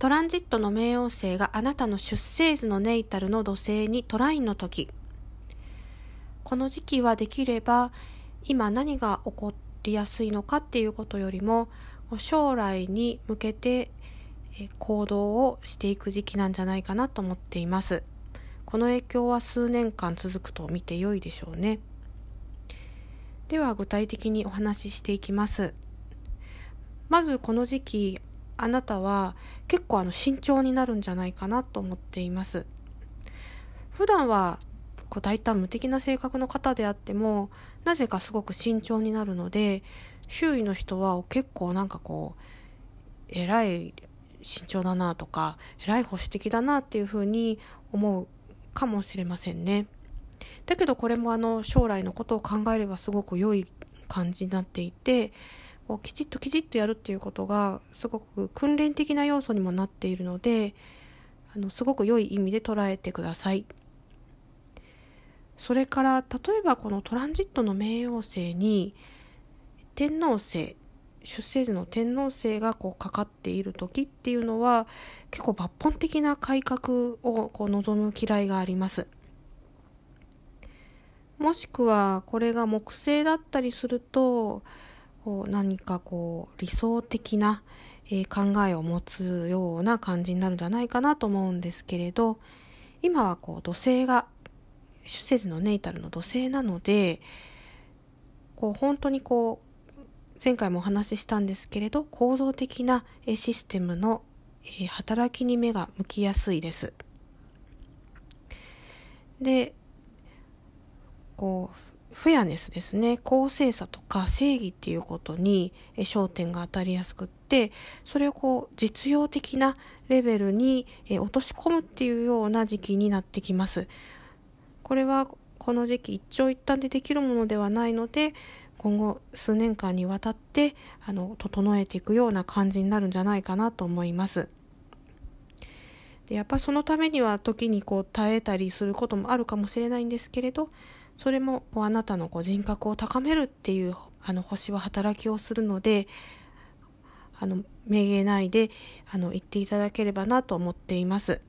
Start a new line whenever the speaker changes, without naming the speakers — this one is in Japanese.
トランジットの冥王星があなたの出生図のネイタルの土星にトラインの時。この時期はできれば今何が起こりやすいのかっていうことよりも将来に向けて行動をしていく時期なんじゃないかなと思っています。この影響は数年間続くと見て良いでしょうね。では具体的にお話ししていきます。まずこの時期あなたは結構あの慎重になるんじゃないかなと思っています普段はこう大胆無敵な性格の方であってもなぜかすごく慎重になるので周囲の人は結構なんかこう偉い慎重だなとか偉い保守的だなっていうふうに思うかもしれませんね。だけどこれもあの将来のことを考えればすごく良い感じになっていてこうきちっときちっとやるっていうことがすごく訓練的な要素にもなっているのであのすごく良い意味で捉えてください。それから例えばこのトランジットの冥王星に天王星出生時の天皇星がこうかかっている時っていうのは結構抜本的な改革をこう望む嫌いがあります。もしくはこれが木星だったりするとこう何かこう理想的な、え、考えを持つような感じになるんじゃないかなと思うんですけれど今はこう土星が出生時のネイタルの土星なのでこう本当にこう前回もお話ししたんですけれど構造的なシステムの働きに目が向きやすいです。でこうフェアネスですね公正さとか正義っていうことに焦点が当たりやすくってそれをこう実用的なレベルに落とし込むっていうような時期になってきます。これはこの時期一長一短でできるものではないので今後数年間にわたってあの整えていくような感じになるんじゃないかなと思います。でやっぱそのためには時にこう耐えたりすることもあるかもしれないんですけれどそれもこうあなたのこう人格を高めるっていうあの星は働きをするのであのめげないであの言っていただければなと思っています。